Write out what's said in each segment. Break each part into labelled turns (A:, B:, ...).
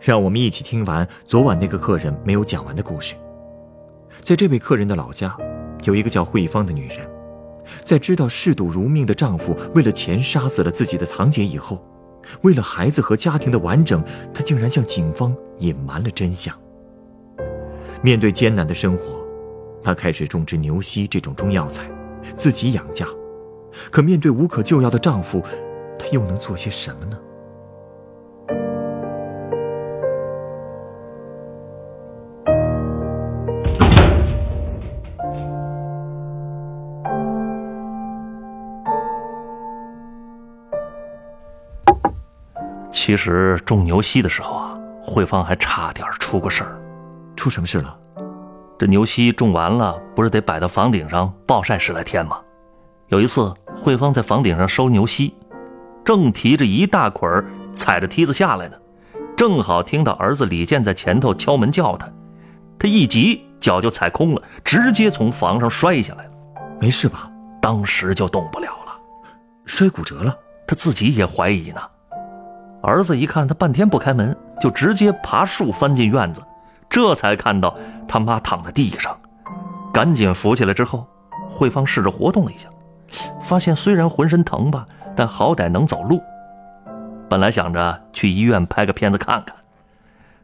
A: 让我们一起听完昨晚那个客人没有讲完的故事。在这位客人的老家，有一个叫慧芳的女人，在知道嗜赌如命的丈夫为了钱杀死了自己的堂姐以后，为了孩子和家庭的完整，她竟然向警方隐瞒了真相。面对艰难的生活，她开始种植牛膝这种中药材，自己养家。可面对无可救药的丈夫，她又能做些什么呢？
B: 其实种牛膝的时候啊，慧芳还差点出过事儿。
A: 出什么事了？
B: 这牛膝种完了，不是得摆到房顶上暴晒十来天吗？有一次，慧芳在房顶上收牛膝，正提着一大捆儿，踩着梯子下来呢，正好听到儿子李健在前头敲门叫他，他一急，脚就踩空了，直接从房上摔下来了。
A: 没事吧？
B: 当时就动不了了，
A: 摔骨折了。
B: 他自己也怀疑呢。儿子一看他半天不开门，就直接爬树翻进院子，这才看到他妈躺在地上，赶紧扶起来之后，慧芳试着活动了一下，发现虽然浑身疼吧，但好歹能走路。本来想着去医院拍个片子看看，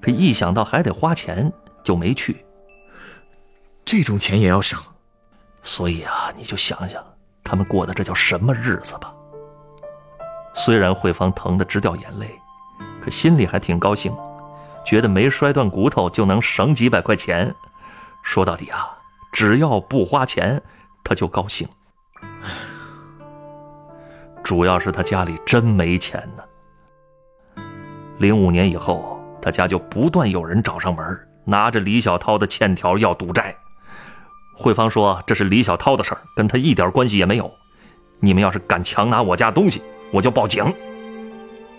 B: 可一想到还得花钱，就没去。
A: 这种钱也要省，
B: 所以啊，你就想想他们过的这叫什么日子吧。虽然慧芳疼得直掉眼泪，可心里还挺高兴，觉得没摔断骨头就能省几百块钱。说到底啊，只要不花钱，他就高兴。主要是他家里真没钱呢。零五年以后，他家就不断有人找上门，拿着李小涛的欠条要赌债。慧芳说：“这是李小涛的事儿，跟他一点关系也没有。你们要是敢强拿我家东西，我就报警。”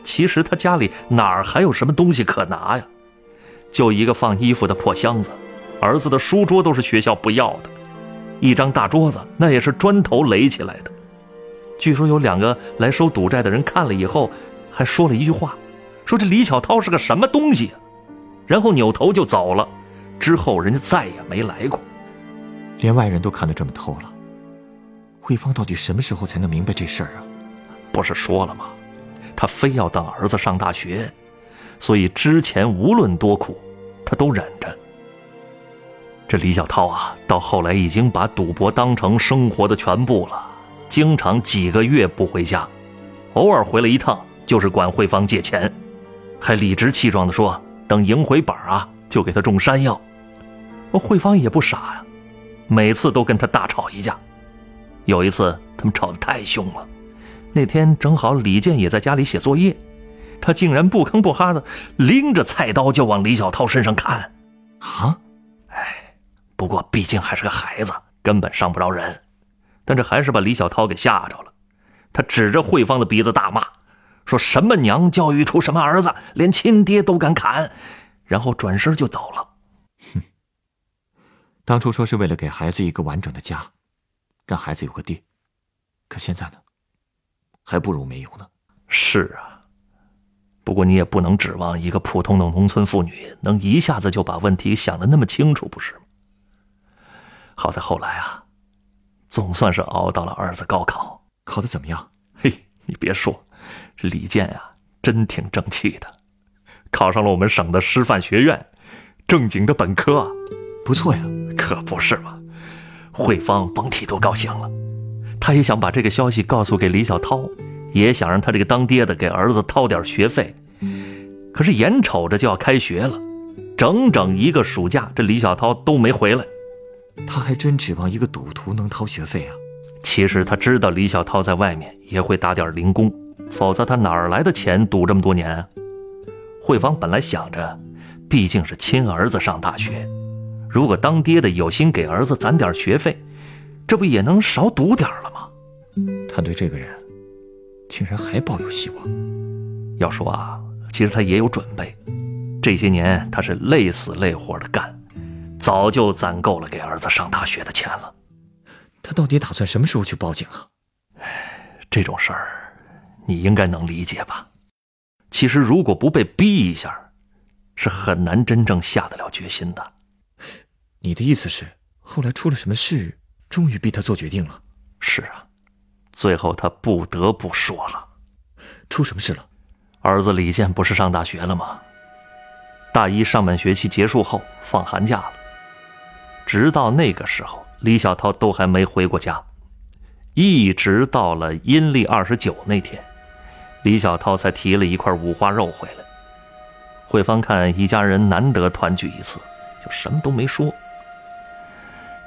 B: 其实他家里哪儿还有什么东西可拿呀？就一个放衣服的破箱子，儿子的书桌都是学校不要的，一张大桌子那也是砖头垒起来的。据说有两个来收赌债的人看了以后，还说了一句话，说这李小涛是个什么东西？然后扭头就走了。之后人家再也没来过。
A: 连外人都看得这么透了，慧芳到底什么时候才能明白这事儿啊？
B: 不是说了吗？他非要等儿子上大学，所以之前无论多苦，他都忍着。这李小涛啊，到后来已经把赌博当成生活的全部了，经常几个月不回家，偶尔回来一趟就是管慧芳借钱，还理直气壮地说等赢回本啊，就给他种山药。慧芳也不傻呀。每次都跟他大吵一架，有一次他们吵得太凶了。那天正好李健也在家里写作业，他竟然不吭不哈的拎着菜刀就往李小涛身上砍。
A: 啊，
B: 哎，不过毕竟还是个孩子，根本伤不着人。但这还是把李小涛给吓着了。他指着慧芳的鼻子大骂，说什么娘教育出什么儿子，连亲爹都敢砍，然后转身就走了。
A: 哼当初说是为了给孩子一个完整的家，让孩子有个爹，可现在呢，还不如没有呢。
B: 是啊，不过你也不能指望一个普通的农村妇女能一下子就把问题想得那么清楚，不是吗？好在后来啊，总算是熬到了儿子高考，
A: 考得怎么样？
B: 嘿，你别说，这李健啊，真挺争气的，考上了我们省的师范学院，正经的本科啊。
A: 不错呀，
B: 可不是嘛！慧芳甭提多高兴了，她也想把这个消息告诉给李小涛，也想让他这个当爹的给儿子掏点学费。可是眼瞅着就要开学了，整整一个暑假，这李小涛都没回来。
A: 他还真指望一个赌徒能掏学费啊？
B: 其实他知道李小涛在外面也会打点零工，否则他哪儿来的钱赌这么多年？慧芳本来想着，毕竟是亲儿子上大学。如果当爹的有心给儿子攒点学费，这不也能少赌点了吗？
A: 他对这个人，竟然还抱有希望。
B: 要说啊，其实他也有准备。这些年他是累死累活的干，早就攒够了给儿子上大学的钱了。
A: 他到底打算什么时候去报警啊？
B: 这种事儿，你应该能理解吧？其实如果不被逼一下，是很难真正下得了决心的。
A: 你的意思是，后来出了什么事，终于逼他做决定了？
B: 是啊，最后他不得不说了。
A: 出什么事了？
B: 儿子李健不是上大学了吗？大一上半学期结束后放寒假了，直到那个时候，李小涛都还没回过家，一直到了阴历二十九那天，李小涛才提了一块五花肉回来。慧芳看一家人难得团聚一次，就什么都没说。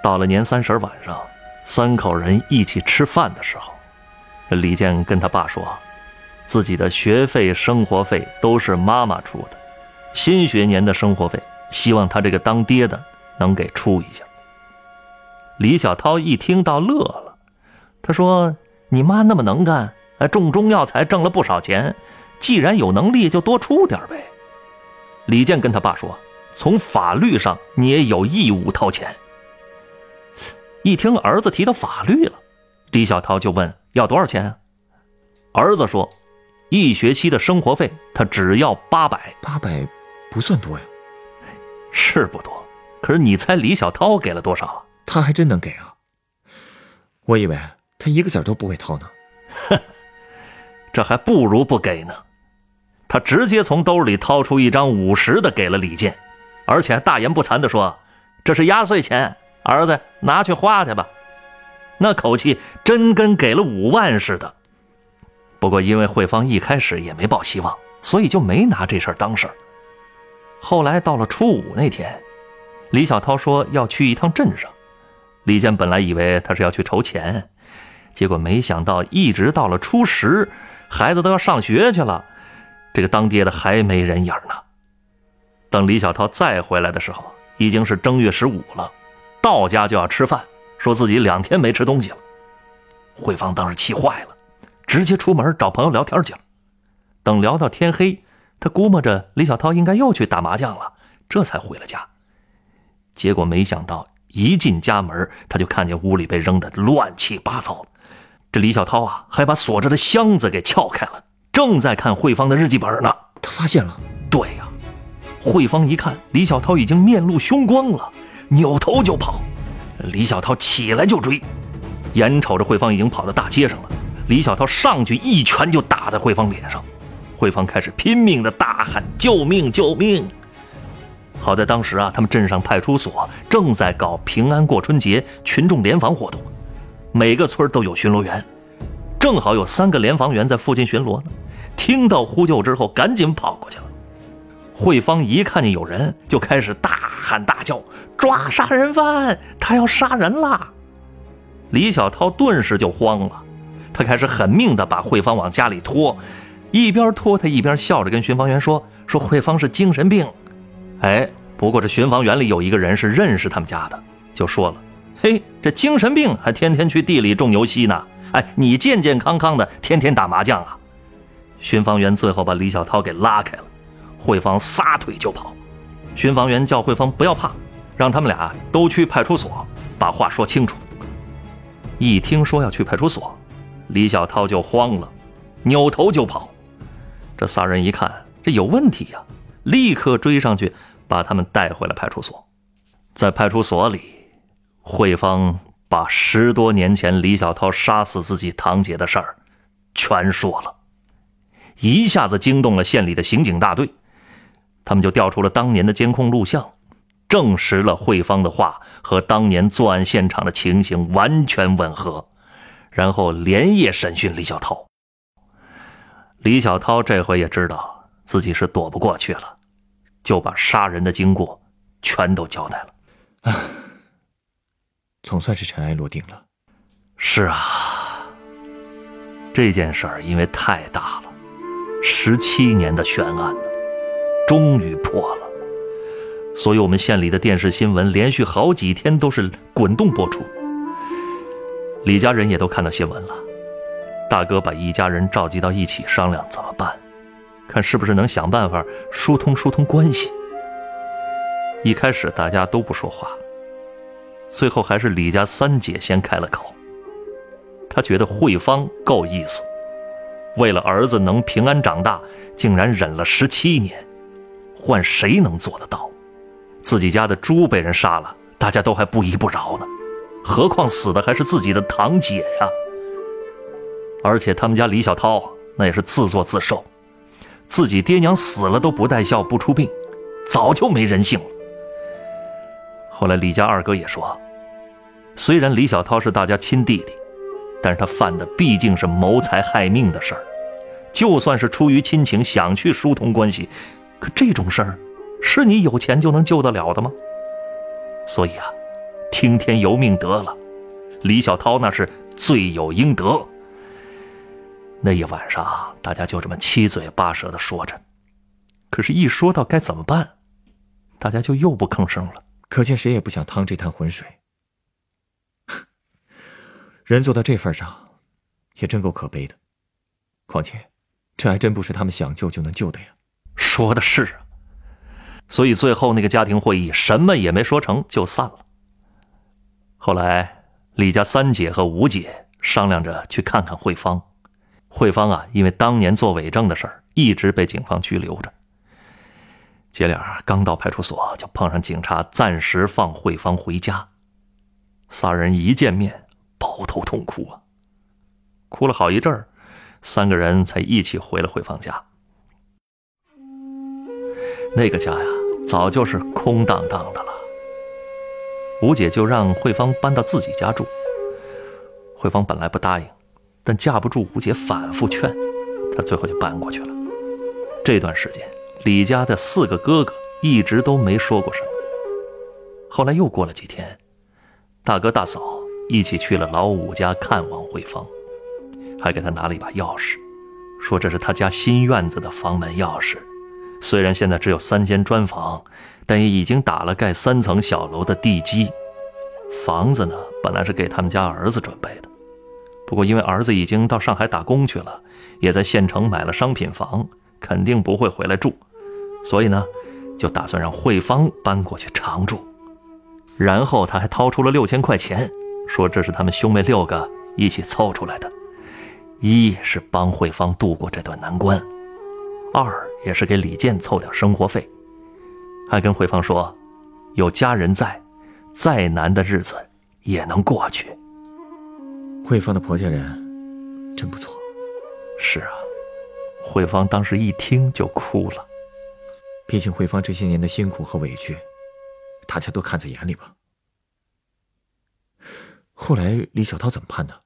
B: 到了年三十晚上，三口人一起吃饭的时候，李健跟他爸说。自己的学费、生活费都是妈妈出的，新学年的生活费，希望他这个当爹的能给出一下。李小涛一听到乐了，他说：“你妈那么能干，还种中药材挣了不少钱，既然有能力，就多出点呗。”李健跟他爸说：“从法律上你也有义务掏钱。”一听儿子提到法律了，李小涛就问：“要多少钱啊？”儿子说。一学期的生活费，他只要八百，
A: 八百不算多呀，
B: 是不多。可是你猜李小涛给了多少啊？
A: 他还真能给啊！我以为他一个子儿都不会掏呢。
B: 这还不如不给呢。他直接从兜里掏出一张五十的给了李健，而且还大言不惭地说：“这是压岁钱，儿子拿去花去吧。”那口气真跟给了五万似的。不过，因为慧芳一开始也没抱希望，所以就没拿这事儿当事儿。后来到了初五那天，李小涛说要去一趟镇上。李健本来以为他是要去筹钱，结果没想到一直到了初十，孩子都要上学去了，这个当爹的还没人影呢。等李小涛再回来的时候，已经是正月十五了，到家就要吃饭，说自己两天没吃东西了。慧芳当时气坏了。直接出门找朋友聊天去了。等聊到天黑，他估摸着李小涛应该又去打麻将了，这才回了家。结果没想到，一进家门，他就看见屋里被扔得乱七八糟。这李小涛啊，还把锁着的箱子给撬开了，正在看慧芳的日记本呢。
A: 他发现了，
B: 对呀。慧芳一看李小涛已经面露凶光了，扭头就跑。李小涛起来就追，眼瞅着慧芳已经跑到大街上了。李小涛上去一拳就打在慧芳脸上，慧芳开始拼命的大喊：“救命！救命！”好在当时啊，他们镇上派出所正在搞平安过春节群众联防活动，每个村都有巡逻员，正好有三个联防员在附近巡逻呢。听到呼救之后，赶紧跑过去了。慧芳一看见有人，就开始大喊大叫：“抓杀人犯！他要杀人啦！”李小涛顿时就慌了。他开始狠命的把慧芳往家里拖，一边拖他一边笑着跟巡防员说：“说慧芳是精神病。”哎，不过这巡防员里有一个人是认识他们家的，就说了：“嘿，这精神病还天天去地里种牛膝呢？哎，你健健康康的天天打麻将啊？”巡防员最后把李小涛给拉开了，慧芳撒腿就跑。巡防员叫慧芳不要怕，让他们俩都去派出所把话说清楚。一听说要去派出所。李小涛就慌了，扭头就跑。这仨人一看这有问题呀，立刻追上去把他们带回了派出所。在派出所里，慧芳把十多年前李小涛杀死自己堂姐的事儿全说了，一下子惊动了县里的刑警大队。他们就调出了当年的监控录像，证实了慧芳的话和当年作案现场的情形完全吻合。然后连夜审讯李小涛。李小涛这回也知道自己是躲不过去了，就把杀人的经过全都交代了。啊，
A: 总算是尘埃落定了。
B: 是啊，这件事儿因为太大了，十七年的悬案呢，终于破了。所以我们县里的电视新闻连续好几天都是滚动播出。李家人也都看到新闻了，大哥把一家人召集到一起商量怎么办，看是不是能想办法疏通疏通关系。一开始大家都不说话，最后还是李家三姐先开了口。她觉得慧芳够意思，为了儿子能平安长大，竟然忍了十七年，换谁能做得到？自己家的猪被人杀了，大家都还不依不饶呢，何况死的还是自己的堂姐呀！而且他们家李小涛那也是自作自受，自己爹娘死了都不带孝不出殡，早就没人性了。后来李家二哥也说，虽然李小涛是大家亲弟弟，但是他犯的毕竟是谋财害命的事儿。就算是出于亲情想去疏通关系，可这种事儿，是你有钱就能救得了的吗？所以啊，听天由命得了。李小涛那是罪有应得。那一晚上，大家就这么七嘴八舌的说着，可是，一说到该怎么办，大家就又不吭声了。
A: 可见谁也不想趟这滩浑水。人做到这份上，也真够可悲的。况且，这还真不是他们想救就能救的呀。
B: 说的是啊。所以最后那个家庭会议什么也没说成就散了。后来李家三姐和五姐商量着去看看慧芳。慧芳啊，因为当年做伪证的事儿，一直被警方拘留着。姐俩刚到派出所，就碰上警察暂时放慧芳回家。仨人一见面，抱头痛哭啊，哭了好一阵儿，三个人才一起回了慧芳家。那个家呀，早就是空荡荡的了。吴姐就让慧芳搬到自己家住。慧芳本来不答应，但架不住吴姐反复劝，她最后就搬过去了。这段时间。李家的四个哥哥一直都没说过什么。后来又过了几天，大哥大嫂一起去了老五家看望慧芳，还给她拿了一把钥匙，说这是他家新院子的房门钥匙。虽然现在只有三间砖房，但也已经打了盖三层小楼的地基。房子呢，本来是给他们家儿子准备的，不过因为儿子已经到上海打工去了，也在县城买了商品房，肯定不会回来住。所以呢，就打算让慧芳搬过去常住，然后他还掏出了六千块钱，说这是他们兄妹六个一起凑出来的，一是帮慧芳度过这段难关，二也是给李健凑点生活费，还跟慧芳说，有家人在，再难的日子也能过去。
A: 慧芳的婆家人真不错。
B: 是啊，慧芳当时一听就哭了。
A: 毕竟慧芳这些年的辛苦和委屈，大家都看在眼里吧。后来李小涛怎么判的？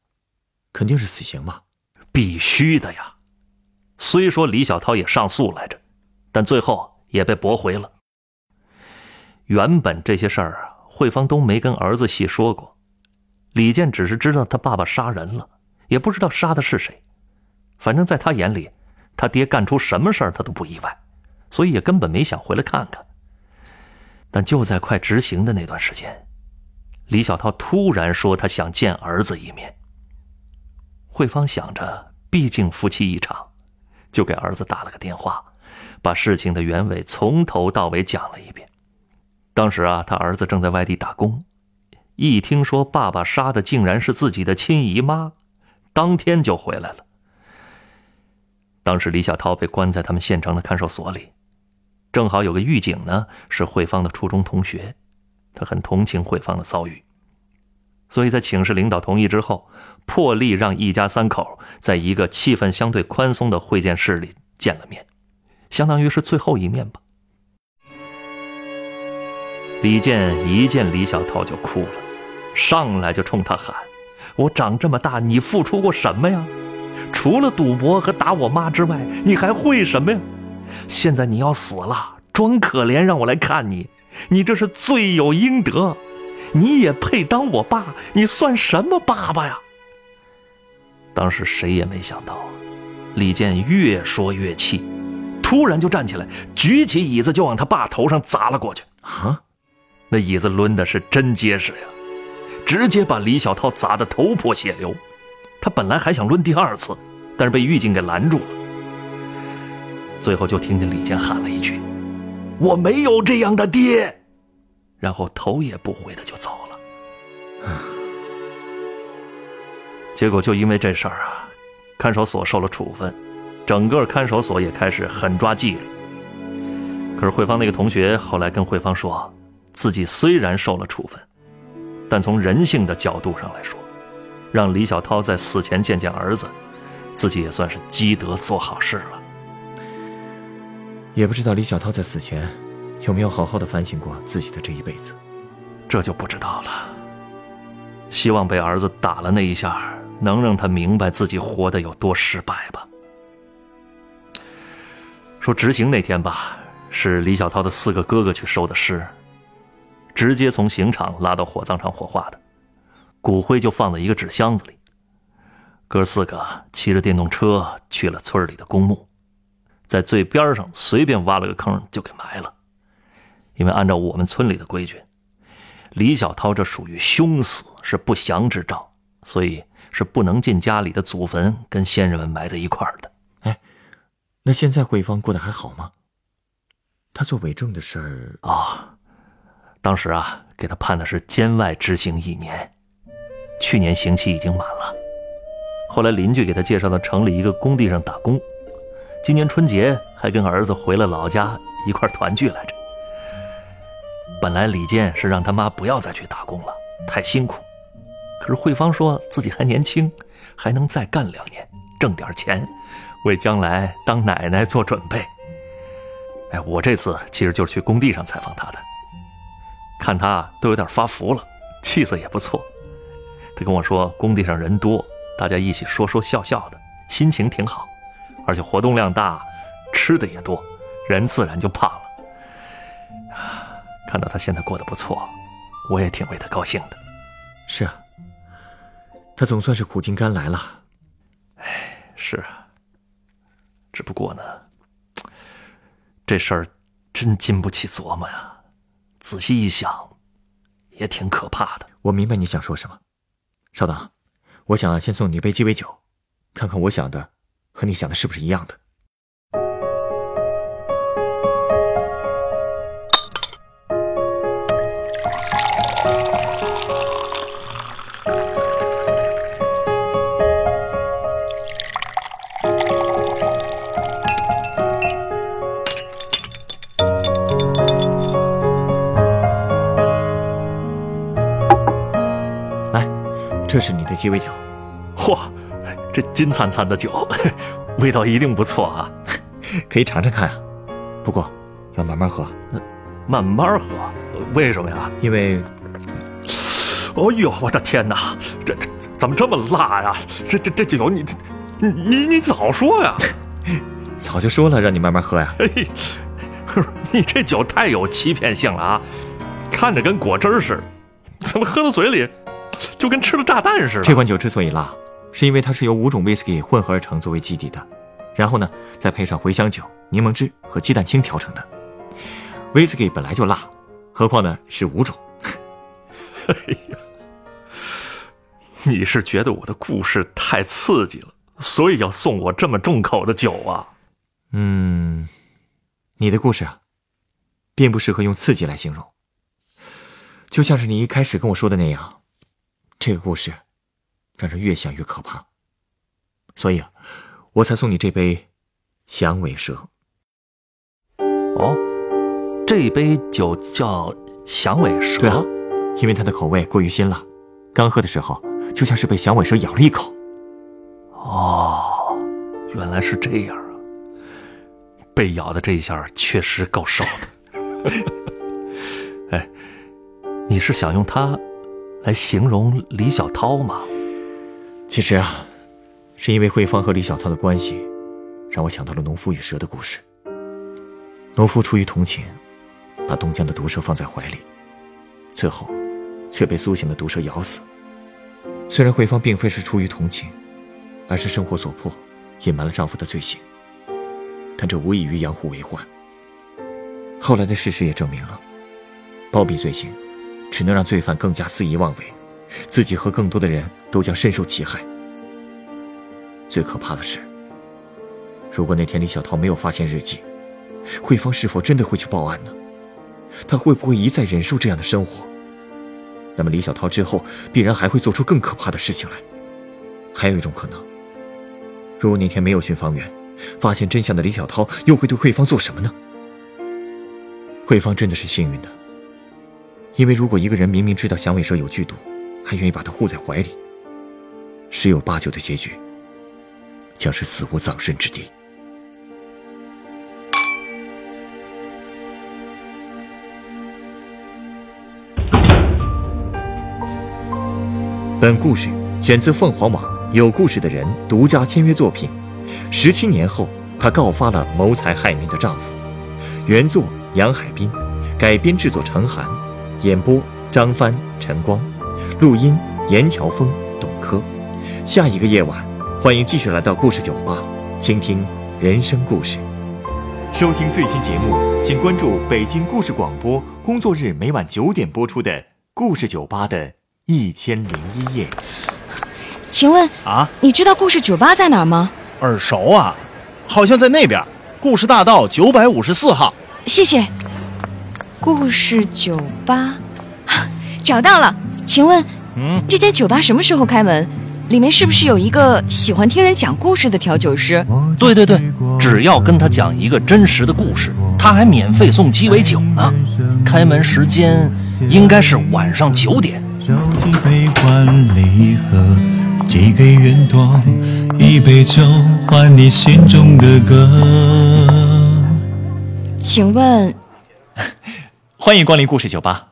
A: 肯定是死刑吧？
B: 必须的呀。虽说李小涛也上诉来着，但最后也被驳回了。原本这些事儿慧芳都没跟儿子细说过。李健只是知道他爸爸杀人了，也不知道杀的是谁。反正在他眼里，他爹干出什么事儿他都不意外。所以也根本没想回来看看。但就在快执行的那段时间，李小涛突然说他想见儿子一面。慧芳想着，毕竟夫妻一场，就给儿子打了个电话，把事情的原委从头到尾讲了一遍。当时啊，他儿子正在外地打工，一听说爸爸杀的竟然是自己的亲姨妈，当天就回来了。当时李小涛被关在他们县城的看守所里。正好有个狱警呢，是慧芳的初中同学，他很同情慧芳的遭遇，所以在请示领导同意之后，破例让一家三口在一个气氛相对宽松的会见室里见了面，相当于是最后一面吧。李健一见李小涛就哭了，上来就冲他喊：“我长这么大，你付出过什么呀？除了赌博和打我妈之外，你还会什么呀？”现在你要死了，装可怜让我来看你，你这是罪有应得，你也配当我爸？你算什么爸爸呀？当时谁也没想到，李健越说越气，突然就站起来，举起椅子就往他爸头上砸了过去。
A: 啊，
B: 那椅子抡的是真结实呀，直接把李小涛砸得头破血流。他本来还想抡第二次，但是被狱警给拦住了。最后就听见李健喊了一句：“我没有这样的爹。”然后头也不回的就走了。结果就因为这事儿啊，看守所受了处分，整个看守所也开始狠抓纪律。可是慧芳那个同学后来跟慧芳说，自己虽然受了处分，但从人性的角度上来说。让李小涛在死前见见儿子，自己也算是积德做好事了。
A: 也不知道李小涛在死前有没有好好的反省过自己的这一辈子，
B: 这就不知道了。希望被儿子打了那一下，能让他明白自己活得有多失败吧。说执行那天吧，是李小涛的四个哥哥去收的尸，直接从刑场拉到火葬场火化的。骨灰就放在一个纸箱子里，哥四个骑着电动车去了村里的公墓，在最边上随便挖了个坑就给埋了。因为按照我们村里的规矩，李小涛这属于凶死，是不祥之兆，所以是不能进家里的祖坟跟先人们埋在一块儿的。
A: 哎，那现在慧芳过得还好吗？他做伪证的事儿
B: 啊，当时啊给他判的是监外执行一年。去年刑期已经满了，后来邻居给他介绍到城里一个工地上打工，今年春节还跟儿子回了老家一块团聚来着。本来李健是让他妈不要再去打工了，太辛苦。可是慧芳说自己还年轻，还能再干两年，挣点钱，为将来当奶奶做准备。哎，我这次其实就是去工地上采访他的，看他都有点发福了，气色也不错。他跟我说，工地上人多，大家一起说说笑笑的，心情挺好，而且活动量大，吃的也多，人自然就胖了。看到他现在过得不错，我也挺为他高兴的。
A: 是啊，他总算是苦尽甘来了。
B: 哎，是啊。只不过呢，这事儿真经不起琢磨呀。仔细一想，也挺可怕的。
A: 我明白你想说什么。稍等，我想先送你一杯鸡尾酒，看看我想的和你想的是不是一样的。这是你的鸡尾酒，
B: 嚯，这金灿灿的酒，味道一定不错啊，
A: 可以尝尝看啊。不过要慢慢喝，
B: 慢慢喝，为什么呀？
A: 因为，
B: 哦呦，我的天哪，这这怎么这么辣呀？这这这酒，你你你你早说呀！
A: 早就说了让你慢慢喝呀。
B: 你这酒太有欺骗性了啊，看着跟果汁似的，怎么喝到嘴里？就跟吃了炸弹似的。
A: 这款酒之所以辣，是因为它是由五种威士忌混合而成作为基底的，然后呢，再配上茴香酒、柠檬汁和鸡蛋清调成的。威士忌本来就辣，何况呢是五种。
B: 哎呀，你是觉得我的故事太刺激了，所以要送我这么重口的酒啊？
A: 嗯，你的故事啊，并不适合用刺激来形容，就像是你一开始跟我说的那样。这个故事让人越想越可怕，所以啊，我才送你这杯响尾蛇。
B: 哦，这杯酒叫响尾蛇。
A: 对啊，因为它的口味过于辛辣，刚喝的时候就像是被响尾蛇咬了一口。
B: 哦，原来是这样啊！被咬的这一下确实够受的。哎，你是想用它？来形容李小涛吗？
A: 其实啊，是因为慧芳和李小涛的关系，让我想到了农夫与蛇的故事。农夫出于同情，把东江的毒蛇放在怀里，最后却被苏醒的毒蛇咬死。虽然慧芳并非是出于同情，而是生活所迫，隐瞒了丈夫的罪行，但这无异于养虎为患。后来的事实也证明了，包庇罪行，只能让罪犯更加肆意妄为，自己和更多的人都将深受其害。最可怕的是，如果那天李小涛没有发现日记，慧芳是否真的会去报案呢？他会不会一再忍受这样的生活？那么李小涛之后必然还会做出更可怕的事情来。还有一种可能，如果那天没有巡房员，发现真相的李小涛又会对慧芳做什么呢？慧芳真的是幸运的，因为如果一个人明明知道响尾蛇有剧毒，还愿意把它护在怀里，十有八九的结局将是死无葬身之地。本故事选自凤凰网有故事的人独家签约作品。十七年后，她告发了谋财害命的丈夫。原作杨海滨，改编制作陈寒，演播张帆、陈光，录音严乔峰、董珂。下一个夜晚，欢迎继续来到故事酒吧，倾听人生故事。
C: 收听最新节目，请关注北京故事广播，工作日每晚九点播出的《故事酒吧》的一千零一夜。
D: 请问
E: 啊，
D: 你知道故事酒吧在哪儿吗？
E: 耳熟啊，好像在那边，故事大道九百五十四号。
D: 谢谢。故事酒吧，找到了。请问，
E: 嗯，
D: 这间酒吧什么时候开门？里面是不是有一个喜欢听人讲故事的调酒师？
B: 对对对，只要跟他讲一个真实的故事，他还免费送鸡尾酒呢。开门时间应该是晚上九点。
F: 手几杯换礼盒，寄给云朵，一杯酒换你心中的歌。
D: 请问，
A: 欢迎光临故事酒吧。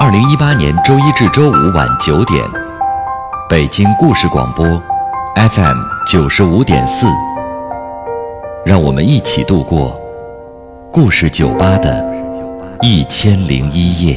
G: 二零一八年周一至周五晚九点，北京故事广播，FM 九十五点四。让我们一起度过故事酒吧的一千零一夜。